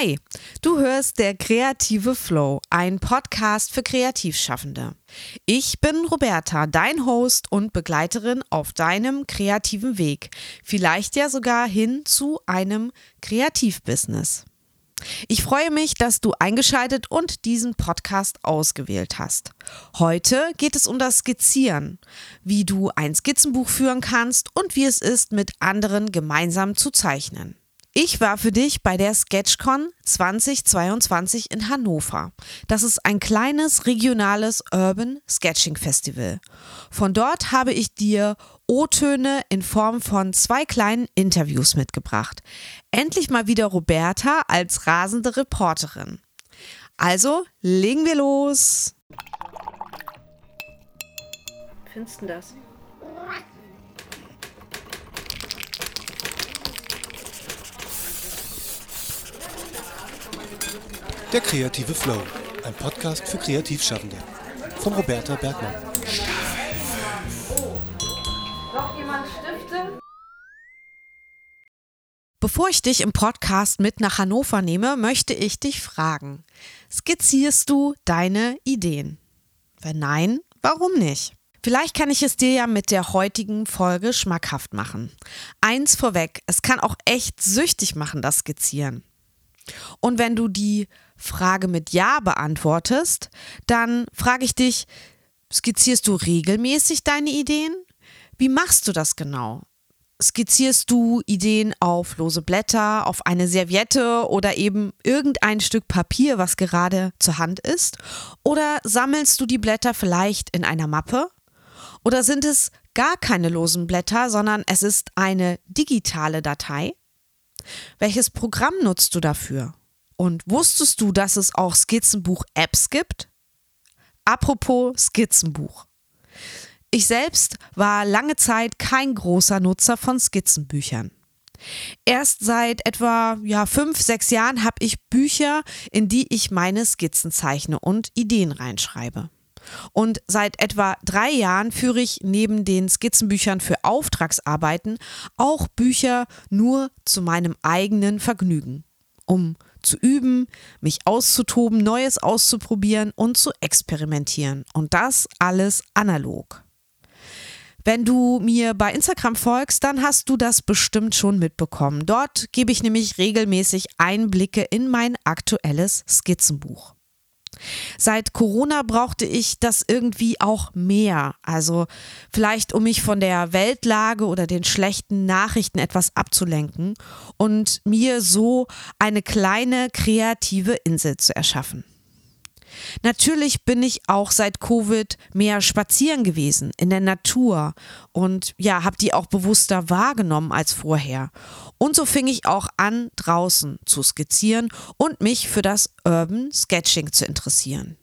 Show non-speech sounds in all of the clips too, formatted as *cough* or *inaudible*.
Hi, du hörst der Kreative Flow, ein Podcast für Kreativschaffende. Ich bin Roberta, dein Host und Begleiterin auf deinem kreativen Weg, vielleicht ja sogar hin zu einem Kreativbusiness. Ich freue mich, dass du eingeschaltet und diesen Podcast ausgewählt hast. Heute geht es um das Skizzieren, wie du ein Skizzenbuch führen kannst und wie es ist, mit anderen gemeinsam zu zeichnen. Ich war für dich bei der Sketchcon 2022 in Hannover. Das ist ein kleines regionales Urban Sketching Festival. Von dort habe ich dir O-Töne in Form von zwei kleinen Interviews mitgebracht. Endlich mal wieder Roberta als rasende Reporterin. Also, legen wir los. Findest du das? Der kreative Flow, ein Podcast für Kreativschaffende. Von Roberta Bergmann. Noch jemand Stifte? Bevor ich dich im Podcast mit nach Hannover nehme, möchte ich dich fragen, skizzierst du deine Ideen? Wenn nein, warum nicht? Vielleicht kann ich es dir ja mit der heutigen Folge schmackhaft machen. Eins vorweg, es kann auch echt süchtig machen, das Skizzieren. Und wenn du die Frage mit Ja beantwortest, dann frage ich dich, skizzierst du regelmäßig deine Ideen? Wie machst du das genau? Skizzierst du Ideen auf lose Blätter, auf eine Serviette oder eben irgendein Stück Papier, was gerade zur Hand ist? Oder sammelst du die Blätter vielleicht in einer Mappe? Oder sind es gar keine losen Blätter, sondern es ist eine digitale Datei? Welches Programm nutzt du dafür? Und wusstest du, dass es auch Skizzenbuch-Apps gibt? Apropos Skizzenbuch. Ich selbst war lange Zeit kein großer Nutzer von Skizzenbüchern. Erst seit etwa ja, fünf, sechs Jahren habe ich Bücher, in die ich meine Skizzen zeichne und Ideen reinschreibe. Und seit etwa drei Jahren führe ich neben den Skizzenbüchern für Auftragsarbeiten auch Bücher nur zu meinem eigenen Vergnügen, um zu üben, mich auszutoben, Neues auszuprobieren und zu experimentieren. Und das alles analog. Wenn du mir bei Instagram folgst, dann hast du das bestimmt schon mitbekommen. Dort gebe ich nämlich regelmäßig Einblicke in mein aktuelles Skizzenbuch. Seit Corona brauchte ich das irgendwie auch mehr. Also vielleicht, um mich von der Weltlage oder den schlechten Nachrichten etwas abzulenken und mir so eine kleine kreative Insel zu erschaffen. Natürlich bin ich auch seit Covid mehr spazieren gewesen in der Natur und ja, habe die auch bewusster wahrgenommen als vorher. Und so fing ich auch an, draußen zu skizzieren und mich für das Urban Sketching zu interessieren.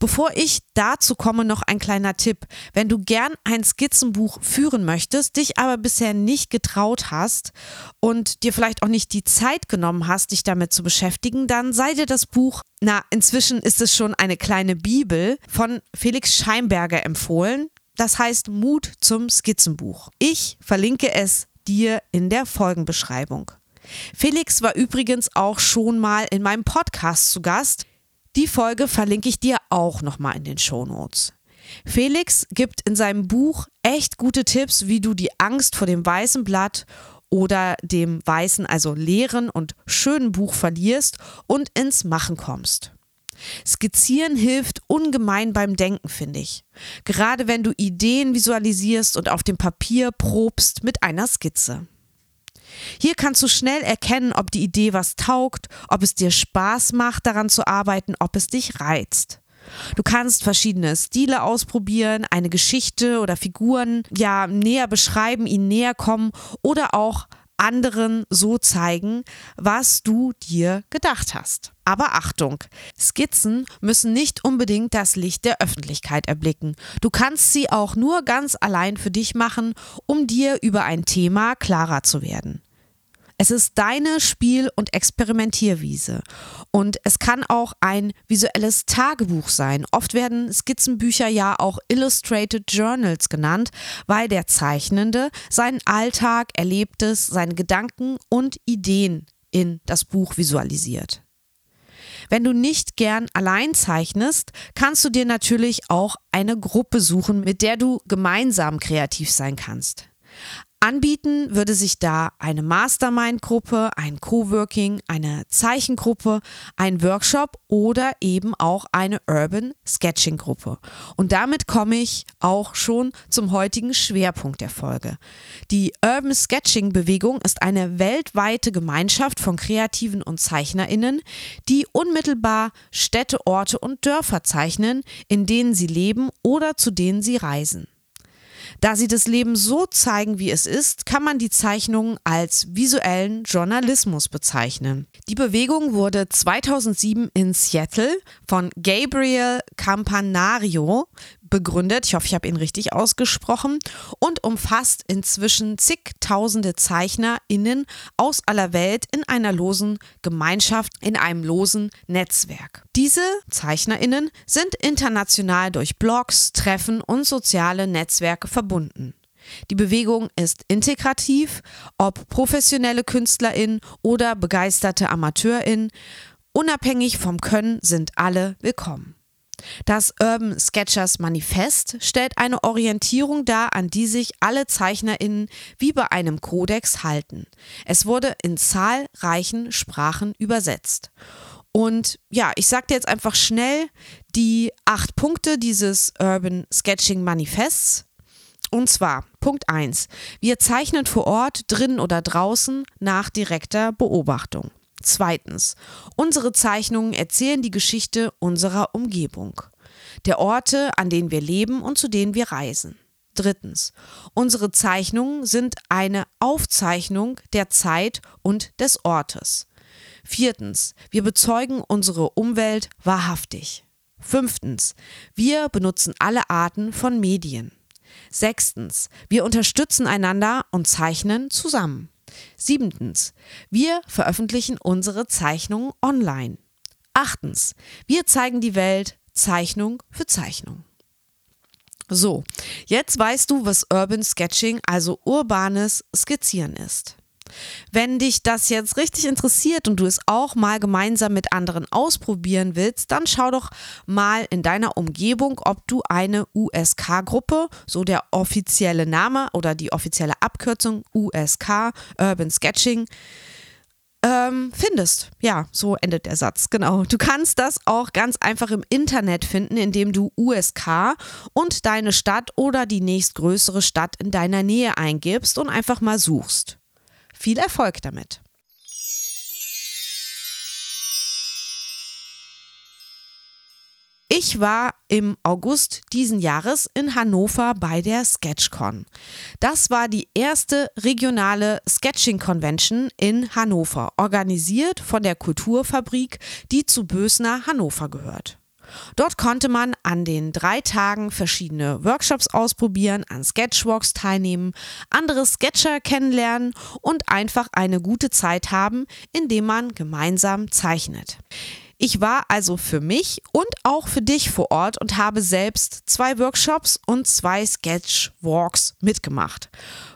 Bevor ich dazu komme, noch ein kleiner Tipp. Wenn du gern ein Skizzenbuch führen möchtest, dich aber bisher nicht getraut hast und dir vielleicht auch nicht die Zeit genommen hast, dich damit zu beschäftigen, dann sei dir das Buch, na, inzwischen ist es schon eine kleine Bibel von Felix Scheimberger empfohlen. Das heißt Mut zum Skizzenbuch. Ich verlinke es dir in der Folgenbeschreibung. Felix war übrigens auch schon mal in meinem Podcast zu Gast. Die Folge verlinke ich dir auch nochmal in den Show Notes. Felix gibt in seinem Buch echt gute Tipps, wie du die Angst vor dem weißen Blatt oder dem weißen, also leeren und schönen Buch verlierst und ins Machen kommst. Skizzieren hilft ungemein beim Denken, finde ich. Gerade wenn du Ideen visualisierst und auf dem Papier probst mit einer Skizze. Hier kannst du schnell erkennen, ob die Idee was taugt, ob es dir Spaß macht, daran zu arbeiten, ob es dich reizt. Du kannst verschiedene Stile ausprobieren, eine Geschichte oder Figuren ja näher beschreiben, ihnen näher kommen oder auch anderen so zeigen, was du dir gedacht hast. Aber Achtung, Skizzen müssen nicht unbedingt das Licht der Öffentlichkeit erblicken. Du kannst sie auch nur ganz allein für dich machen, um dir über ein Thema klarer zu werden. Es ist deine Spiel- und Experimentierwiese. Und es kann auch ein visuelles Tagebuch sein. Oft werden Skizzenbücher ja auch Illustrated Journals genannt, weil der Zeichnende seinen Alltag, Erlebtes, seine Gedanken und Ideen in das Buch visualisiert. Wenn du nicht gern allein zeichnest, kannst du dir natürlich auch eine Gruppe suchen, mit der du gemeinsam kreativ sein kannst. Anbieten würde sich da eine Mastermind-Gruppe, ein Coworking, eine Zeichengruppe, ein Workshop oder eben auch eine Urban Sketching-Gruppe. Und damit komme ich auch schon zum heutigen Schwerpunkt der Folge. Die Urban Sketching-Bewegung ist eine weltweite Gemeinschaft von Kreativen und ZeichnerInnen, die unmittelbar Städte, Orte und Dörfer zeichnen, in denen sie leben oder zu denen sie reisen. Da sie das Leben so zeigen, wie es ist, kann man die Zeichnungen als visuellen Journalismus bezeichnen. Die Bewegung wurde 2007 in Seattle von Gabriel Campanario begründet. Ich hoffe, ich habe ihn richtig ausgesprochen und umfasst inzwischen zigtausende ZeichnerInnen aus aller Welt in einer losen Gemeinschaft, in einem losen Netzwerk. Diese ZeichnerInnen sind international durch Blogs, Treffen und soziale Netzwerke verbunden. Die Bewegung ist integrativ, ob professionelle KünstlerInnen oder begeisterte AmateurInnen. Unabhängig vom Können sind alle willkommen. Das Urban Sketchers Manifest stellt eine Orientierung dar, an die sich alle ZeichnerInnen wie bei einem Kodex halten. Es wurde in zahlreichen Sprachen übersetzt. Und ja, ich dir jetzt einfach schnell die acht Punkte dieses Urban Sketching Manifests. Und zwar Punkt 1. Wir zeichnen vor Ort, drinnen oder draußen nach direkter Beobachtung. Zweitens, unsere Zeichnungen erzählen die Geschichte unserer Umgebung, der Orte, an denen wir leben und zu denen wir reisen. Drittens, unsere Zeichnungen sind eine Aufzeichnung der Zeit und des Ortes. Viertens, wir bezeugen unsere Umwelt wahrhaftig. Fünftens, wir benutzen alle Arten von Medien. Sechstens, wir unterstützen einander und zeichnen zusammen. Siebtens, wir veröffentlichen unsere Zeichnungen online. Achtens, wir zeigen die Welt Zeichnung für Zeichnung. So, jetzt weißt du, was Urban Sketching, also urbanes Skizzieren ist. Wenn dich das jetzt richtig interessiert und du es auch mal gemeinsam mit anderen ausprobieren willst, dann schau doch mal in deiner Umgebung, ob du eine USK-Gruppe, so der offizielle Name oder die offizielle Abkürzung USK, Urban Sketching, ähm, findest. Ja, so endet der Satz. Genau. Du kannst das auch ganz einfach im Internet finden, indem du USK und deine Stadt oder die nächstgrößere Stadt in deiner Nähe eingibst und einfach mal suchst. Viel Erfolg damit! Ich war im August diesen Jahres in Hannover bei der SketchCon. Das war die erste regionale Sketching Convention in Hannover, organisiert von der Kulturfabrik, die zu Bösner Hannover gehört. Dort konnte man an den drei Tagen verschiedene Workshops ausprobieren, an Sketchwalks teilnehmen, andere Sketcher kennenlernen und einfach eine gute Zeit haben, indem man gemeinsam zeichnet. Ich war also für mich und auch für dich vor Ort und habe selbst zwei Workshops und zwei Sketchwalks mitgemacht.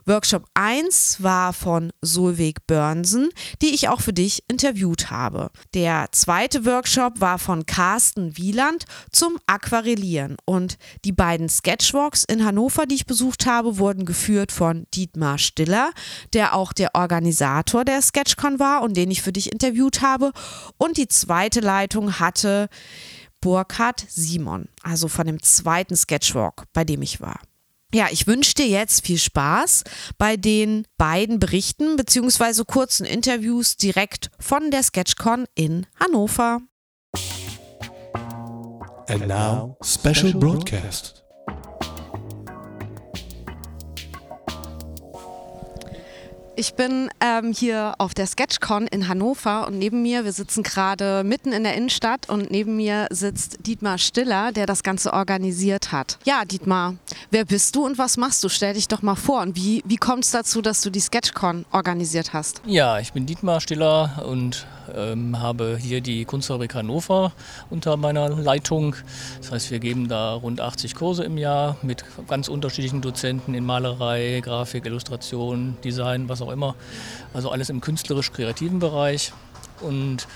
Workshop 1 war von Solveig Börnsen, die ich auch für dich interviewt habe. Der zweite Workshop war von Carsten Wieland zum Aquarellieren und die beiden Sketchwalks in Hannover, die ich besucht habe, wurden geführt von Dietmar Stiller, der auch der Organisator der Sketchcon war und den ich für dich interviewt habe. Und die zweite Leitung hatte Burkhard Simon, also von dem zweiten Sketchwalk, bei dem ich war. Ja, ich wünsche dir jetzt viel Spaß bei den beiden Berichten bzw. kurzen Interviews direkt von der Sketchcon in Hannover. And now, special broadcast. Ich bin ähm, hier auf der Sketchcon in Hannover und neben mir, wir sitzen gerade mitten in der Innenstadt und neben mir sitzt Dietmar Stiller, der das Ganze organisiert hat. Ja, Dietmar, wer bist du und was machst du? Stell dich doch mal vor und wie, wie kommt es dazu, dass du die Sketchcon organisiert hast? Ja, ich bin Dietmar Stiller und ähm, habe hier die Kunstfabrik Hannover unter meiner Leitung. Das heißt, wir geben da rund 80 Kurse im Jahr mit ganz unterschiedlichen Dozenten in Malerei, Grafik, Illustration, Design, was auch immer. Also alles im künstlerisch-kreativen Bereich. Und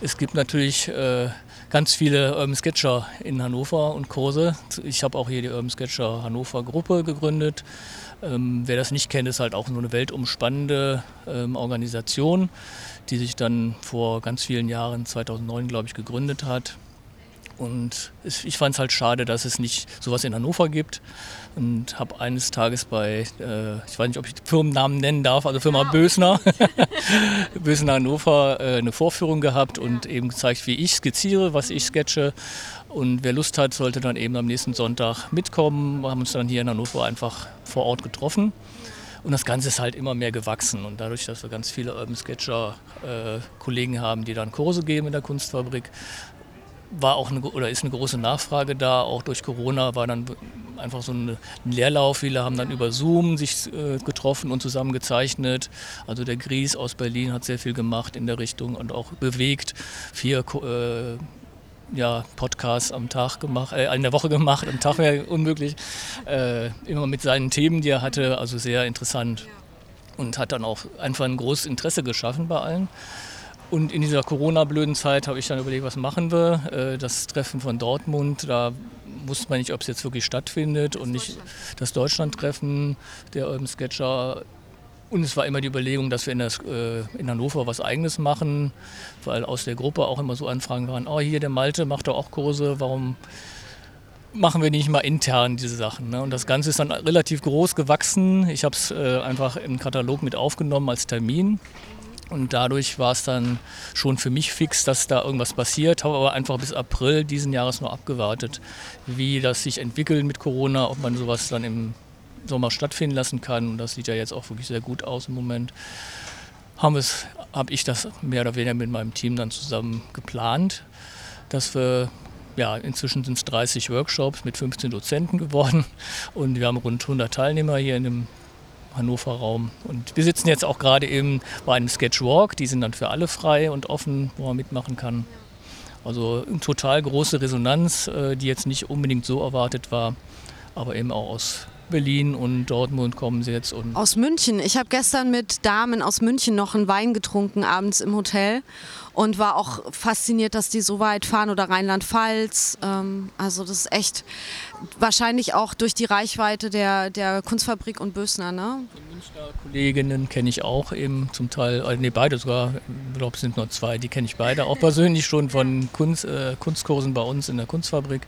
es gibt natürlich äh, ganz viele Urban Sketcher in Hannover und Kurse. Ich habe auch hier die Urban Sketcher Hannover Gruppe gegründet. Ähm, wer das nicht kennt, ist halt auch nur eine weltumspannende ähm, Organisation, die sich dann vor ganz vielen Jahren, 2009 glaube ich, gegründet hat. Und ich fand es halt schade, dass es nicht sowas in Hannover gibt. Und habe eines Tages bei, äh, ich weiß nicht, ob ich Firmennamen nennen darf, also Firma ja. Bösner, *laughs* Bösner Hannover, äh, eine Vorführung gehabt und eben gezeigt, wie ich skizziere, was ich sketche. Und wer Lust hat, sollte dann eben am nächsten Sonntag mitkommen. Wir haben uns dann hier in Hannover einfach vor Ort getroffen. Und das Ganze ist halt immer mehr gewachsen. Und dadurch, dass wir ganz viele Urban Sketcher äh, haben, die dann Kurse geben in der Kunstfabrik, war auch eine, oder ist eine große Nachfrage da. Auch durch Corona war dann einfach so ein Leerlauf. Viele haben dann über Zoom sich äh, getroffen und zusammen gezeichnet. Also der Gries aus Berlin hat sehr viel gemacht in der Richtung und auch bewegt. Vier äh, ja, Podcasts am Tag gemacht, äh, in der Woche gemacht, am Tag wäre unmöglich. Äh, immer mit seinen Themen, die er hatte, also sehr interessant. Und hat dann auch einfach ein großes Interesse geschaffen bei allen. Und in dieser Corona-blöden Zeit habe ich dann überlegt, was machen wir. Äh, das Treffen von Dortmund, da wusste man nicht, ob es jetzt wirklich stattfindet und nicht das Deutschland-Treffen der Urban Sketcher. Und es war immer die Überlegung, dass wir in, das, äh, in, Hannover was Eigenes machen, weil aus der Gruppe auch immer so Anfragen waren, oh hier der Malte macht doch auch Kurse, warum machen wir nicht mal intern diese Sachen. Ne? Und das Ganze ist dann relativ groß gewachsen. Ich habe es äh, einfach im Katalog mit aufgenommen als Termin. Und dadurch war es dann schon für mich fix, dass da irgendwas passiert. Habe aber einfach bis April diesen Jahres noch abgewartet, wie das sich entwickelt mit Corona, ob man sowas dann im Sommer stattfinden lassen kann. Und das sieht ja jetzt auch wirklich sehr gut aus im Moment. Habe hab ich das mehr oder weniger mit meinem Team dann zusammen geplant, dass wir ja, inzwischen sind es 30 Workshops mit 15 Dozenten geworden und wir haben rund 100 Teilnehmer hier in dem Hannover Raum. Und wir sitzen jetzt auch gerade eben bei einem Sketchwalk, die sind dann für alle frei und offen, wo man mitmachen kann. Also eine total große Resonanz, äh, die jetzt nicht unbedingt so erwartet war, aber eben auch aus Berlin und Dortmund kommen sie jetzt. Und aus München. Ich habe gestern mit Damen aus München noch einen Wein getrunken abends im Hotel und war auch fasziniert, dass die so weit fahren oder Rheinland-Pfalz. Ähm, also das ist echt wahrscheinlich auch durch die Reichweite der, der Kunstfabrik und Bösner. Ne? Die Münchner Kolleginnen kenne ich auch eben zum Teil, also nee, beide sogar, ich glaube es sind nur zwei, die kenne ich beide auch persönlich schon von Kunst, äh, Kunstkursen bei uns in der Kunstfabrik.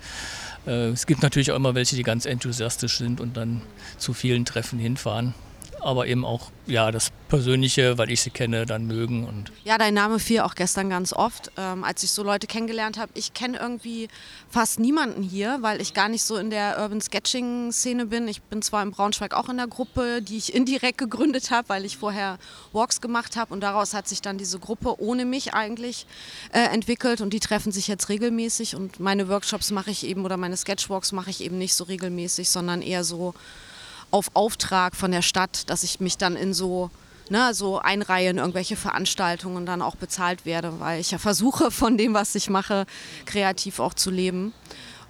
Äh, es gibt natürlich auch immer welche, die ganz enthusiastisch sind und dann zu vielen Treffen hinfahren aber eben auch ja das Persönliche, weil ich sie kenne, dann mögen. Und ja, dein Name fiel auch gestern ganz oft, ähm, als ich so Leute kennengelernt habe. Ich kenne irgendwie fast niemanden hier, weil ich gar nicht so in der Urban Sketching-Szene bin. Ich bin zwar in Braunschweig auch in der Gruppe, die ich indirekt gegründet habe, weil ich vorher Walks gemacht habe und daraus hat sich dann diese Gruppe ohne mich eigentlich äh, entwickelt und die treffen sich jetzt regelmäßig und meine Workshops mache ich eben oder meine Sketchwalks mache ich eben nicht so regelmäßig, sondern eher so auf Auftrag von der Stadt, dass ich mich dann in so ne, so einreihe in irgendwelche Veranstaltungen dann auch bezahlt werde, weil ich ja versuche, von dem, was ich mache, kreativ auch zu leben.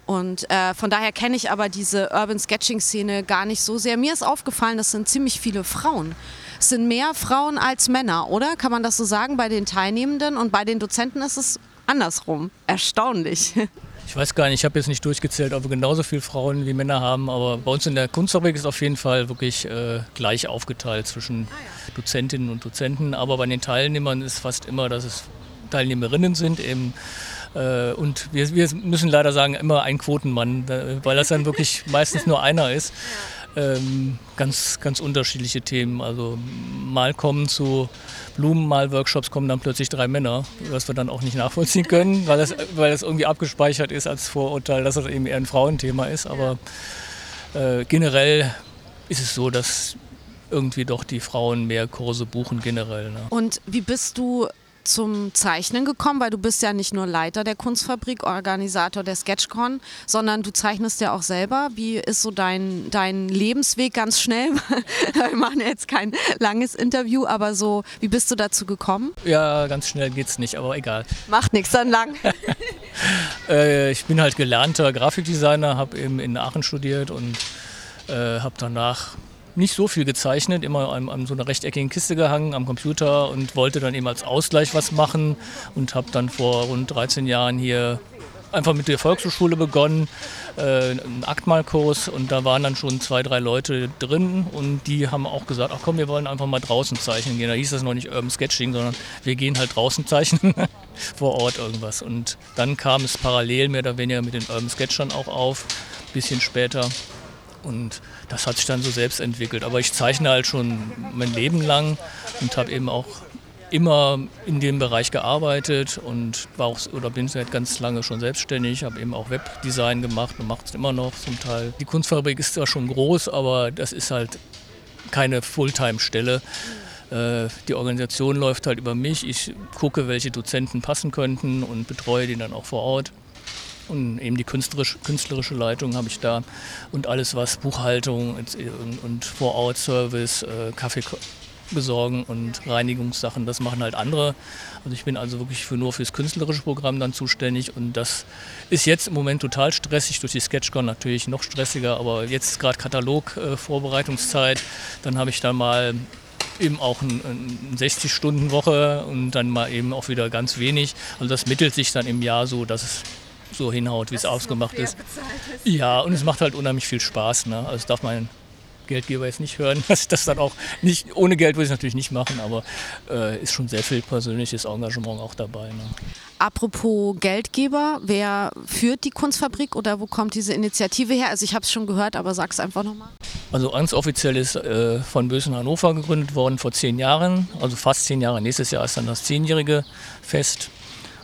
Und äh, von daher kenne ich aber diese Urban Sketching-Szene gar nicht so sehr. Mir ist aufgefallen, das sind ziemlich viele Frauen. Es sind mehr Frauen als Männer, oder? Kann man das so sagen bei den Teilnehmenden? Und bei den Dozenten ist es andersrum. Erstaunlich. *laughs* Ich weiß gar nicht, ich habe jetzt nicht durchgezählt, ob wir genauso viele Frauen wie Männer haben, aber bei uns in der Kunstfabrik ist auf jeden Fall wirklich äh, gleich aufgeteilt zwischen Dozentinnen und Dozenten. Aber bei den Teilnehmern ist fast immer, dass es Teilnehmerinnen sind eben. Äh, und wir, wir, müssen leider sagen, immer ein Quotenmann, weil das dann wirklich *laughs* meistens nur einer ist. Ähm, ganz, ganz unterschiedliche Themen. Also mal kommen zu Blumenmal-Workshops kommen dann plötzlich drei Männer, was wir dann auch nicht nachvollziehen können, weil das, weil das irgendwie abgespeichert ist als Vorurteil, dass das eben eher ein Frauenthema ist. Aber äh, generell ist es so, dass irgendwie doch die Frauen mehr Kurse buchen generell. Ne? Und wie bist du zum Zeichnen gekommen? Weil du bist ja nicht nur Leiter der Kunstfabrik, Organisator der Sketchcon, sondern du zeichnest ja auch selber. Wie ist so dein, dein Lebensweg ganz schnell? *laughs* Wir machen jetzt kein langes Interview, aber so, wie bist du dazu gekommen? Ja, ganz schnell geht's nicht, aber egal. Macht nichts, dann lang. *laughs* äh, ich bin halt gelernter Grafikdesigner, habe eben in Aachen studiert und äh, habe danach nicht so viel gezeichnet, immer an, an, so einer rechteckigen Kiste gehangen am Computer und wollte dann eben als Ausgleich was machen und habe dann vor rund 13 Jahren hier einfach mit der Volkshochschule begonnen, äh, einen Aktmalkurs und da waren dann schon zwei, drei Leute drin und die haben auch gesagt, ach komm, wir wollen einfach mal draußen zeichnen gehen. Da hieß das noch nicht Urban Sketching, sondern wir gehen halt draußen zeichnen, *laughs* vor Ort irgendwas. Und dann kam es parallel mehr oder weniger mit den Urban Sketchern auch auf, ein bisschen später. Und das hat sich dann so selbst entwickelt. Aber ich zeichne halt schon mein Leben lang und habe eben auch immer in dem Bereich gearbeitet und war auch oder bin seit ganz lange schon selbstständig, habe eben auch Webdesign gemacht und mache es immer noch zum Teil. Die Kunstfabrik ist zwar schon groß, aber das ist halt keine Fulltime-Stelle. Äh, die Organisation läuft halt über mich. Ich gucke, welche Dozenten passen könnten und betreue die dann auch vor Ort. Und eben die künstlerische, künstlerische Leitung habe ich da und alles, was Buchhaltung und, und Vor-Ort-Service, äh, Kaffee besorgen und Reinigungssachen, das machen halt andere. Also ich bin also wirklich für, nur fürs künstlerische Programm dann zuständig und das ist jetzt im Moment total stressig, durch die Sketchcon natürlich noch stressiger, aber jetzt gerade Katalog-Vorbereitungszeit. Äh, dann habe ich da mal eben auch eine ein 60-Stunden-Woche und dann mal eben auch wieder ganz wenig. Also das mittelt sich dann im Jahr so, dass es so hinhaut, wie es ausgemacht ist. ist. Ja, und es macht halt unheimlich viel Spaß. Ne? Also darf man Geldgeber jetzt nicht hören, *laughs* dass ich das dann auch nicht, ohne Geld würde ich es natürlich nicht machen, aber äh, ist schon sehr viel persönliches Engagement auch dabei. Ne? Apropos Geldgeber, wer führt die Kunstfabrik oder wo kommt diese Initiative her? Also ich habe es schon gehört, aber sag es einfach nochmal. Also ganz offiziell ist äh, von Bösen Hannover gegründet worden vor zehn Jahren, also fast zehn Jahre. Nächstes Jahr ist dann das zehnjährige Fest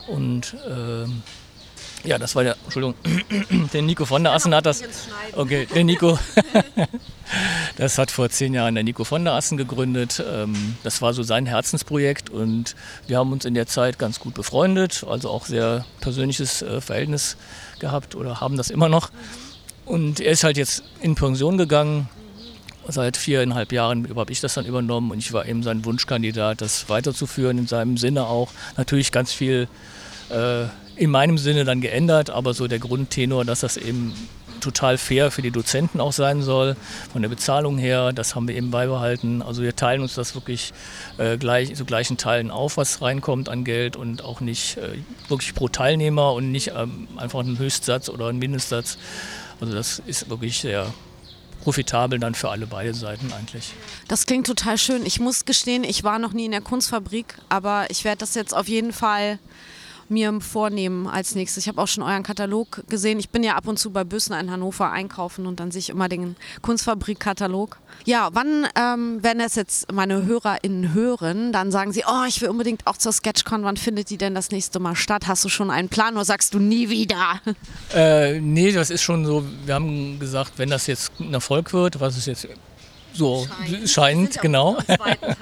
und äh, ja, das war der, Entschuldigung, *clears throat* der Nico von der Assen hat das. Okay, der Nico. *laughs* das hat vor zehn Jahren der Nico von der Assen gegründet. Ähm, das war so sein Herzensprojekt und wir haben uns in der Zeit ganz gut befreundet, also auch sehr persönliches äh, Verhältnis gehabt oder haben das immer noch. Und er ist halt jetzt in Pension gegangen. Seit viereinhalb Jahren habe ich das dann übernommen und ich war eben sein Wunschkandidat, das weiterzuführen, in seinem Sinne auch. Natürlich ganz viel äh, in meinem Sinne dann geändert, aber so der Grundtenor, dass das eben total fair für die Dozenten auch sein soll, von der Bezahlung her, das haben wir eben beibehalten. Also wir teilen uns das wirklich äh, gleich, zu gleichen Teilen auf, was reinkommt an Geld und auch nicht äh, wirklich pro Teilnehmer und nicht ähm, einfach einen Höchstsatz oder einen Mindestsatz. Also das ist wirklich sehr profitabel dann für alle beide Seiten eigentlich. Das klingt total schön. Ich muss gestehen, ich war noch nie in der Kunstfabrik, aber ich werde das jetzt auf jeden Fall mir vornehmen als nächstes. Ich habe auch schon euren Katalog gesehen. Ich bin ja ab und zu bei Büssner in Hannover einkaufen und dann sehe ich immer den Kunstfabrik-Katalog. Ja, wann, ähm, wenn es jetzt meine HörerInnen hören, dann sagen sie, oh, ich will unbedingt auch zur Sketchcon. Wann findet die denn das nächste Mal statt? Hast du schon einen Plan oder sagst du nie wieder? Äh, nee, das ist schon so, wir haben gesagt, wenn das jetzt ein Erfolg wird, was es jetzt so scheint, *laughs* scheint genau.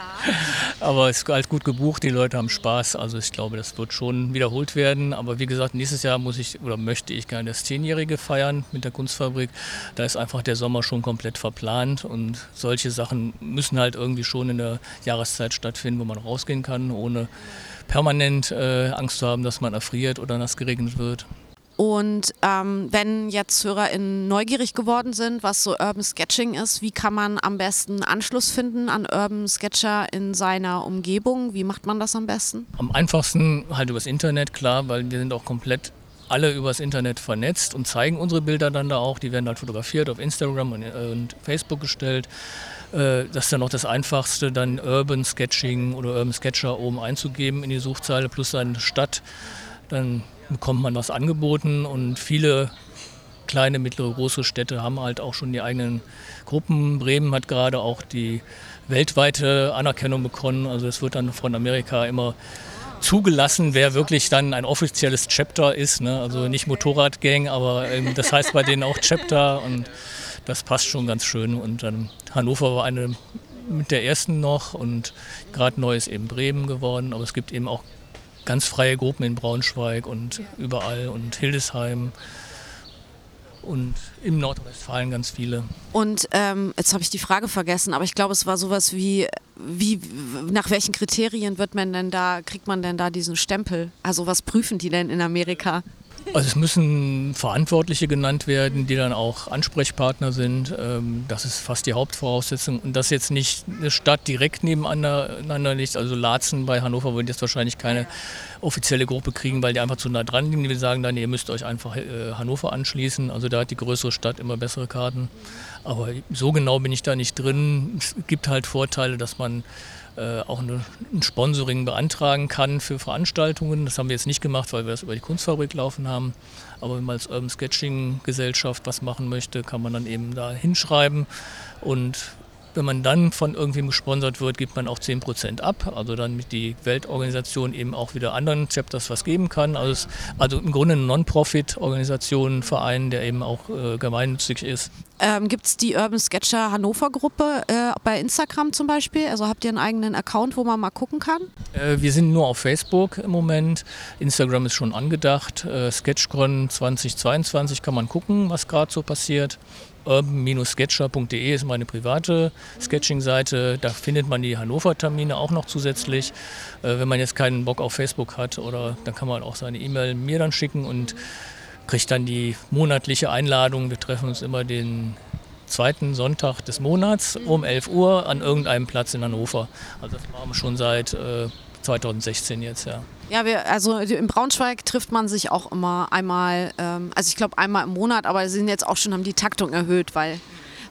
*laughs* aber es ist halt gut gebucht, die Leute haben Spaß. Also ich glaube, das wird schon wiederholt werden. Aber wie gesagt, nächstes Jahr muss ich oder möchte ich gerne das Zehnjährige feiern mit der Kunstfabrik. Da ist einfach der Sommer schon komplett verplant und solche Sachen müssen halt irgendwie schon in der Jahreszeit stattfinden, wo man rausgehen kann, ohne permanent äh, Angst zu haben, dass man erfriert oder nass geregnet wird. Und ähm, wenn jetzt HörerInnen neugierig geworden sind, was so Urban Sketching ist, wie kann man am besten Anschluss finden an Urban Sketcher in seiner Umgebung? Wie macht man das am besten? Am einfachsten halt übers Internet, klar, weil wir sind auch komplett alle übers Internet vernetzt und zeigen unsere Bilder dann da auch. Die werden halt fotografiert, auf Instagram und, äh, und Facebook gestellt. Äh, das ist dann auch das Einfachste, dann Urban Sketching oder Urban Sketcher oben einzugeben in die Suchzeile plus seine Stadt. Dann bekommt man was angeboten und viele kleine, mittlere, große Städte haben halt auch schon die eigenen Gruppen. Bremen hat gerade auch die weltweite Anerkennung bekommen. Also es wird dann von Amerika immer zugelassen, wer wirklich dann ein offizielles Chapter ist. Ne? Also nicht Motorradgang, aber ähm, das heißt bei denen auch Chapter und das passt schon ganz schön. Und dann Hannover war eine mit der ersten noch und gerade neu ist eben Bremen geworden, aber es gibt eben auch ganz freie Gruppen in Braunschweig und überall und Hildesheim und im Nordrhein-Westfalen ganz viele. Und ähm, jetzt habe ich die Frage vergessen, aber ich glaube, es war sowas wie, wie, nach welchen Kriterien wird man denn da, kriegt man denn da diesen Stempel? Also was prüfen die denn in Amerika? Also es müssen Verantwortliche genannt werden, die dann auch Ansprechpartner sind. Ähm, das ist fast die Hauptvoraussetzung. Und dass jetzt nicht eine Stadt direkt nebeneinander liegt, also Laatzen bei Hannover würden jetzt wahrscheinlich keine offizielle Gruppe kriegen, weil die einfach zu nah dran liegen. Wir sagen dann, ihr müsst euch einfach äh, Hannover anschließen. Also da hat die größere Stadt immer bessere Karten. Aber so genau bin ich da nicht drin. Es gibt halt Vorteile, dass man äh, auch eine, ein Sponsoring beantragen kann für Veranstaltungen. Das haben wir jetzt nicht gemacht, weil wir das über die Kunstfabrik laufen haben. Aber wenn man als Urban Sketching Gesellschaft was machen möchte, kann man dann eben da hinschreiben. Und wenn man dann von irgendwem gesponsert wird, gibt man auch 10% ab. Also dann mit die Weltorganisation eben auch wieder anderen Chapters was geben kann. Also, also im Grunde eine Non-Profit-Organisation, Verein, der eben auch äh, gemeinnützig ist. Ähm, Gibt es die Urban Sketcher Hannover Gruppe äh, bei Instagram zum Beispiel? Also habt ihr einen eigenen Account, wo man mal gucken kann? Äh, wir sind nur auf Facebook im Moment. Instagram ist schon angedacht. Äh, Sketchcon 2022 kann man gucken, was gerade so passiert urban-sketcher.de ist meine private Sketching-Seite. Da findet man die Hannover-Termine auch noch zusätzlich. Äh, wenn man jetzt keinen Bock auf Facebook hat, oder dann kann man auch seine E-Mail mir dann schicken und kriegt dann die monatliche Einladung. Wir treffen uns immer den zweiten Sonntag des Monats um 11 Uhr an irgendeinem Platz in Hannover. Also das machen wir schon seit äh, 2016 jetzt, ja. Ja, wir, also in Braunschweig trifft man sich auch immer einmal, ähm, also ich glaube einmal im Monat, aber sind jetzt auch schon, haben die Taktung erhöht, weil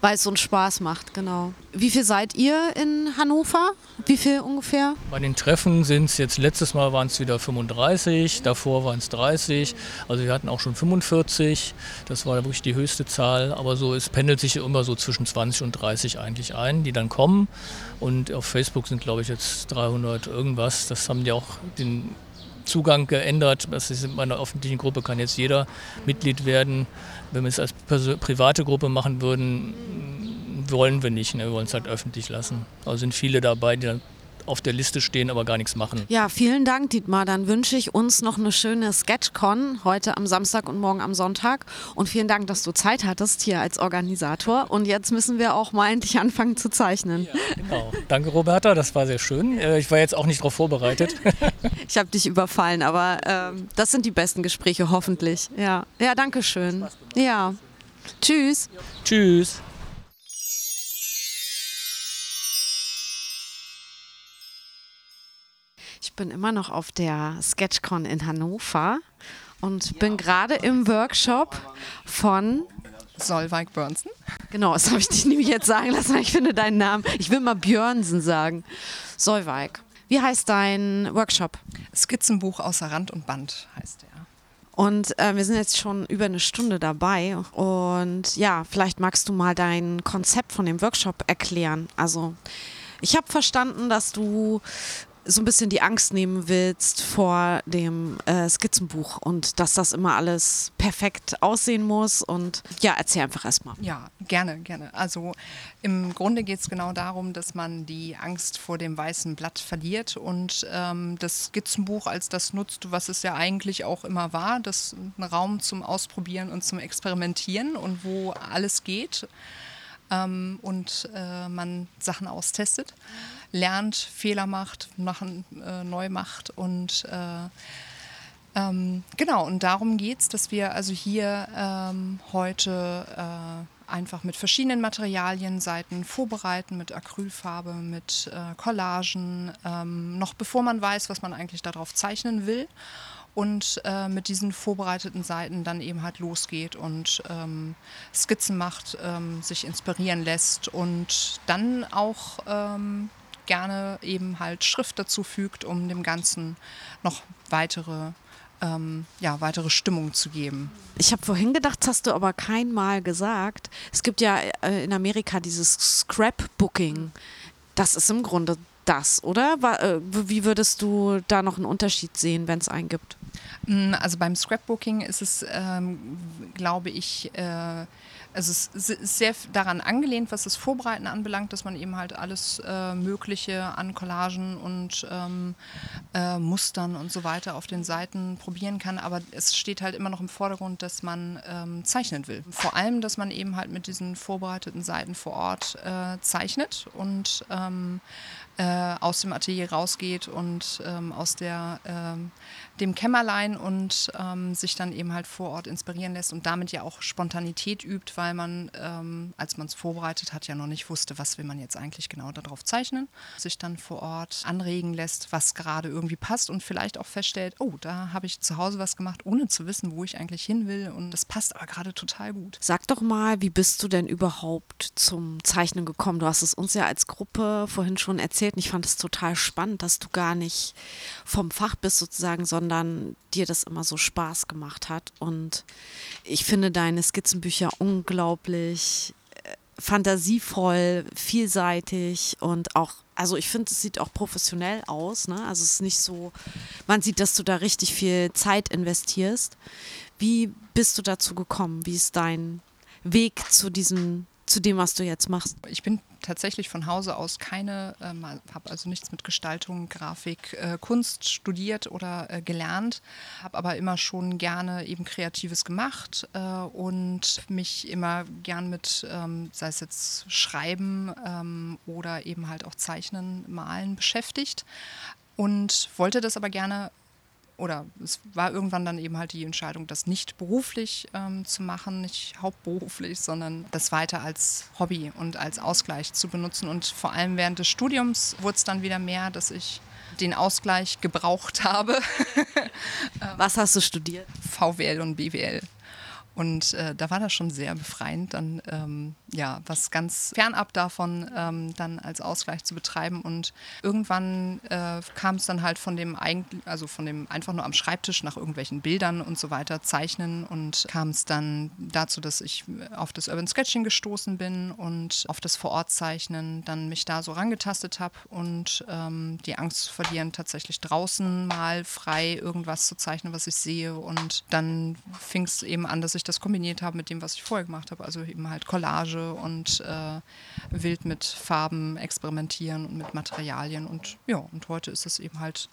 weil es so einen Spaß macht, genau. Wie viel seid ihr in Hannover? Wie viel ungefähr? Bei den Treffen sind es jetzt, letztes Mal waren es wieder 35, davor waren es 30, also wir hatten auch schon 45, das war wirklich die höchste Zahl, aber so es pendelt sich immer so zwischen 20 und 30 eigentlich ein, die dann kommen und auf Facebook sind glaube ich jetzt 300 irgendwas, das haben die auch den Zugang geändert. Das ist in einer öffentlichen Gruppe kann jetzt jeder Mitglied werden. Wenn wir es als private Gruppe machen würden, wollen wir nicht. Ne? Wir wollen es halt öffentlich lassen. Also sind viele dabei, die dann auf der Liste stehen, aber gar nichts machen. Ja, vielen Dank, Dietmar. Dann wünsche ich uns noch eine schöne Sketchcon heute am Samstag und morgen am Sonntag. Und vielen Dank, dass du Zeit hattest hier als Organisator. Und jetzt müssen wir auch mal endlich anfangen zu zeichnen. Ja, genau. Danke, Roberta. Das war sehr schön. Äh, ich war jetzt auch nicht darauf vorbereitet. *laughs* ich habe dich überfallen, aber ähm, das sind die besten Gespräche, hoffentlich. Ja, ja danke schön. Ja. Tschüss. Tschüss. Bin immer noch auf der Sketchcon in Hannover und bin gerade im Workshop von Solveig Björnsen. Genau, das habe ich dich nämlich jetzt sagen lassen. Ich finde deinen Namen. Ich will mal Björnsen sagen. Solveig. Wie heißt dein Workshop? Skizzenbuch außer Rand und Band heißt der. Und äh, wir sind jetzt schon über eine Stunde dabei. Und ja, vielleicht magst du mal dein Konzept von dem Workshop erklären. Also, ich habe verstanden, dass du so ein bisschen die Angst nehmen willst vor dem äh, Skizzenbuch und dass das immer alles perfekt aussehen muss. Und ja, erzähl einfach erstmal. Ja, gerne, gerne. Also im Grunde geht es genau darum, dass man die Angst vor dem weißen Blatt verliert und ähm, das Skizzenbuch als das nutzt, was es ja eigentlich auch immer war, das ein Raum zum Ausprobieren und zum Experimentieren und wo alles geht ähm, und äh, man Sachen austestet, lernt, Fehler macht, machen, äh, neu macht und äh, ähm, genau, und darum geht es, dass wir also hier ähm, heute äh, einfach mit verschiedenen Materialien Seiten vorbereiten, mit Acrylfarbe, mit äh, Collagen, ähm, noch bevor man weiß, was man eigentlich darauf zeichnen will und äh, mit diesen vorbereiteten Seiten dann eben halt losgeht und ähm, Skizzen macht, ähm, sich inspirieren lässt und dann auch ähm, gerne eben halt Schrift dazu fügt, um dem Ganzen noch weitere ähm, ja, weitere Stimmung zu geben. Ich habe vorhin gedacht, hast du aber kein Mal gesagt. Es gibt ja äh, in Amerika dieses Scrapbooking. Das ist im Grunde das, oder? Äh, wie würdest du da noch einen Unterschied sehen, wenn es einen gibt? Mm, also beim Scrapbooking ist es, ähm, glaube ich, äh, Also es ist sehr daran angelehnt, was das Vorbereiten anbelangt, dass man eben halt alles äh, Mögliche an Collagen und ähm, äh, Mustern und so weiter auf den Seiten probieren kann. Aber es steht halt immer noch im Vordergrund, dass man ähm, zeichnen will. Vor allem, dass man eben halt mit diesen vorbereiteten Seiten vor Ort äh, zeichnet und ähm, äh, aus dem Atelier rausgeht und ähm, aus der, ähm, dem Kämmerlein und ähm, sich dann eben halt vor Ort inspirieren lässt und damit ja auch Spontanität übt, weil man, ähm, als man es vorbereitet hat, ja noch nicht wusste, was will man jetzt eigentlich genau darauf zeichnen. Sich dann vor Ort anregen lässt, was gerade irgendwie passt und vielleicht auch feststellt, oh, da habe ich zu Hause was gemacht, ohne zu wissen, wo ich eigentlich hin will und das passt aber gerade total gut. Sag doch mal, wie bist du denn überhaupt zum Zeichnen gekommen? Du hast es uns ja als Gruppe vorhin schon erzählt und ich fand es total spannend, dass du gar nicht vom Fach bist sozusagen, sondern dir das immer so Spaß gemacht hat. Und ich finde deine Skizzenbücher unglaublich äh, fantasievoll, vielseitig und auch, also ich finde, es sieht auch professionell aus. Ne? Also es ist nicht so, man sieht, dass du da richtig viel Zeit investierst. Wie bist du dazu gekommen? Wie ist dein Weg zu diesem, zu dem, was du jetzt machst? Ich bin tatsächlich von Hause aus keine, ähm, habe also nichts mit Gestaltung, Grafik, äh, Kunst studiert oder äh, gelernt, habe aber immer schon gerne eben Kreatives gemacht äh, und mich immer gern mit, ähm, sei es jetzt Schreiben ähm, oder eben halt auch Zeichnen, Malen beschäftigt und wollte das aber gerne oder es war irgendwann dann eben halt die Entscheidung, das nicht beruflich ähm, zu machen, nicht hauptberuflich, sondern das weiter als Hobby und als Ausgleich zu benutzen. Und vor allem während des Studiums wurde es dann wieder mehr, dass ich den Ausgleich gebraucht *laughs* habe. Was hast du studiert? VWL und BWL. Und äh, da war das schon sehr befreiend, dann ähm, ja was ganz fernab davon ähm, dann als Ausgleich zu betreiben. Und irgendwann äh, kam es dann halt von dem eigentlich, also von dem einfach nur am Schreibtisch nach irgendwelchen Bildern und so weiter zeichnen und kam es dann dazu, dass ich auf das Urban Sketching gestoßen bin und auf das Vorortzeichnen dann mich da so rangetastet habe und ähm, die Angst zu verlieren, tatsächlich draußen mal frei irgendwas zu zeichnen, was ich sehe. Und dann fing es eben an, dass ich das kombiniert habe mit dem, was ich vorher gemacht habe. Also eben halt Collage und äh, wild mit Farben experimentieren und mit Materialien. Und ja, und heute ist es eben halt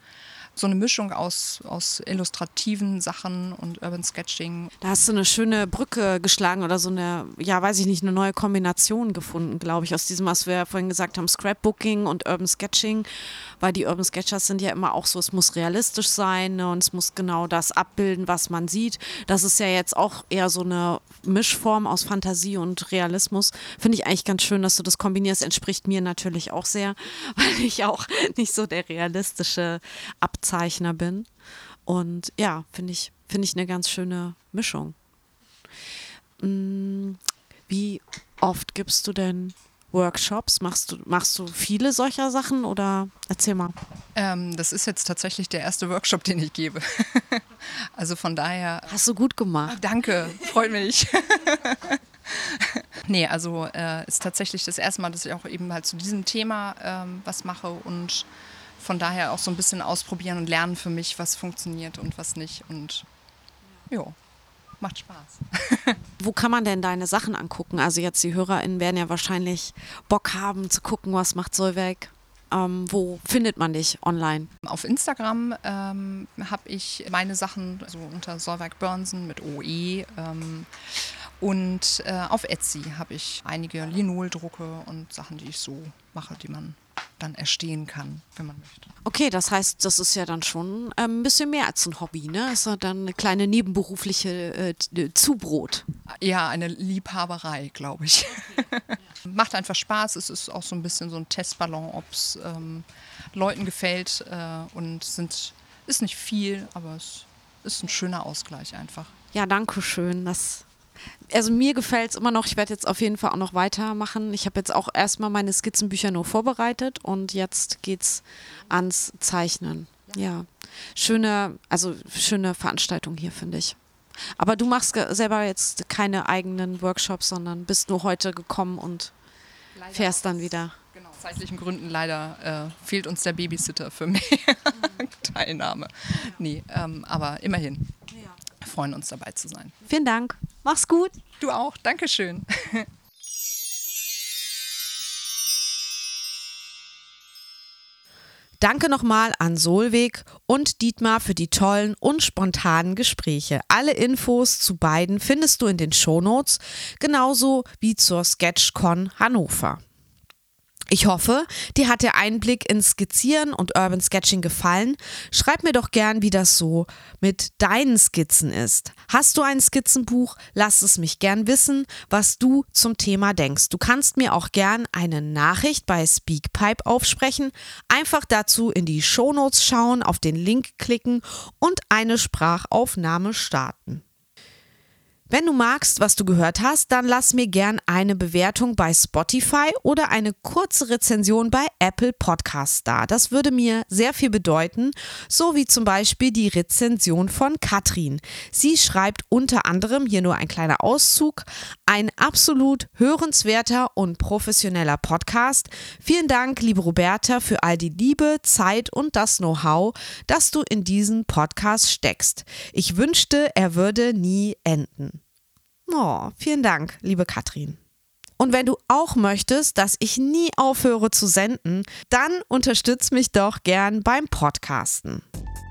so eine Mischung aus, aus illustrativen Sachen und Urban Sketching. Da hast du eine schöne Brücke geschlagen oder so eine, ja, weiß ich nicht, eine neue Kombination gefunden, glaube ich, aus diesem, was wir vorhin gesagt haben, Scrapbooking und Urban Sketching, weil die Urban Sketchers sind ja immer auch so, es muss realistisch sein ne, und es muss genau das abbilden, was man sieht. Das ist ja jetzt auch eher so eine Mischform aus Fantasie und Realismus. Finde ich eigentlich ganz schön, dass du das kombinierst. Entspricht mir natürlich auch sehr, *laughs* weil ich auch nicht so der realistische Ab Zeichner bin. Und ja, finde ich, finde ich eine ganz schöne Mischung. Mm, wie oft gibst du denn Workshops? Machst du, machst du viele solcher Sachen oder erzähl mal? Ähm, das ist jetzt tatsächlich der erste Workshop, *laughs* den ich gebe. *laughs* also von daher. Hast du gut gemacht. Danke, freut mich. *laughs* nee, also äh, ist tatsächlich das erste Mal, dass ich auch eben halt zu diesem Thema ähm, was mache und von daher auch so ein bisschen ausprobieren und lernen für mich, was funktioniert und was nicht. Und ja, macht Spaß. Wo kann man denn deine Sachen angucken? Also jetzt die HörerInnen werden ja wahrscheinlich Bock haben zu gucken, was macht Solveig. Ähm, wo findet man dich online? Auf Instagram ähm, habe ich meine Sachen so unter Solveig Burnsen mit OE. Ähm, und äh, auf Etsy habe ich einige Linoldrucke und Sachen, die ich so mache, die man dann erstehen kann, wenn man möchte. Okay, das heißt, das ist ja dann schon ähm, ein bisschen mehr als ein Hobby, ne? Ist ja dann eine kleine nebenberufliche äh, Zubrot. Ja, eine Liebhaberei, glaube ich. *laughs* Macht einfach Spaß. Es ist auch so ein bisschen so ein Testballon, ob es ähm, Leuten gefällt äh, und sind, ist nicht viel, aber es ist ein schöner Ausgleich einfach. Ja, danke schön. Das also mir gefällt es immer noch, ich werde jetzt auf jeden Fall auch noch weitermachen. Ich habe jetzt auch erstmal meine Skizzenbücher nur vorbereitet und jetzt geht's ans Zeichnen. Ja. Schöne, also schöne Veranstaltung hier, finde ich. Aber du machst selber jetzt keine eigenen Workshops, sondern bist nur heute gekommen und leider fährst dann wieder. Genau, aus zeitlichen Gründen leider äh, fehlt uns der Babysitter für mehr *laughs* Teilnahme. Nee, ähm, aber immerhin. Wir freuen uns dabei zu sein. Vielen Dank. Mach's gut. Du auch. Dankeschön. *laughs* Danke nochmal an Solvig und Dietmar für die tollen und spontanen Gespräche. Alle Infos zu beiden findest du in den Shownotes, genauso wie zur SketchCon Hannover. Ich hoffe, dir hat der Einblick ins Skizzieren und Urban Sketching gefallen. Schreib mir doch gern, wie das so mit deinen Skizzen ist. Hast du ein Skizzenbuch? Lass es mich gern wissen, was du zum Thema denkst. Du kannst mir auch gern eine Nachricht bei Speakpipe aufsprechen. Einfach dazu in die Shownotes schauen, auf den Link klicken und eine Sprachaufnahme starten. Wenn du magst, was du gehört hast, dann lass mir gern eine Bewertung bei Spotify oder eine kurze Rezension bei Apple Podcasts da. Das würde mir sehr viel bedeuten, so wie zum Beispiel die Rezension von Katrin. Sie schreibt unter anderem, hier nur ein kleiner Auszug, ein absolut hörenswerter und professioneller Podcast. Vielen Dank, liebe Roberta, für all die Liebe, Zeit und das Know-how, das du in diesen Podcast steckst. Ich wünschte, er würde nie enden. Oh, vielen Dank, liebe Katrin. Und wenn du auch möchtest, dass ich nie aufhöre zu senden, dann unterstütz mich doch gern beim Podcasten.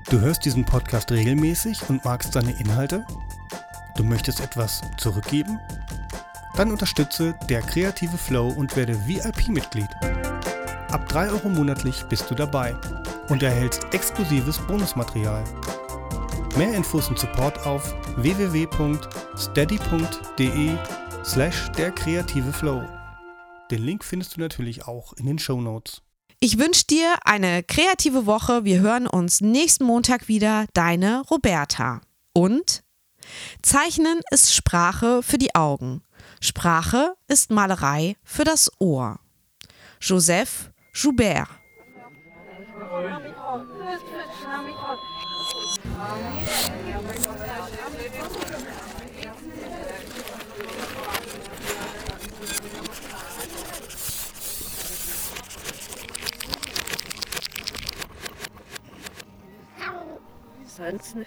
Du hörst diesen Podcast regelmäßig und magst seine Inhalte? Du möchtest etwas zurückgeben? Dann unterstütze der kreative Flow und werde VIP-Mitglied. Ab 3 Euro monatlich bist du dabei und erhältst exklusives Bonusmaterial. Mehr Infos und Support auf www.steady.de slash der kreative Flow. Den Link findest du natürlich auch in den Show Notes. Ich wünsche dir eine kreative Woche. Wir hören uns nächsten Montag wieder. Deine Roberta. Und Zeichnen ist Sprache für die Augen. Sprache ist Malerei für das Ohr. Joseph Joubert. mehr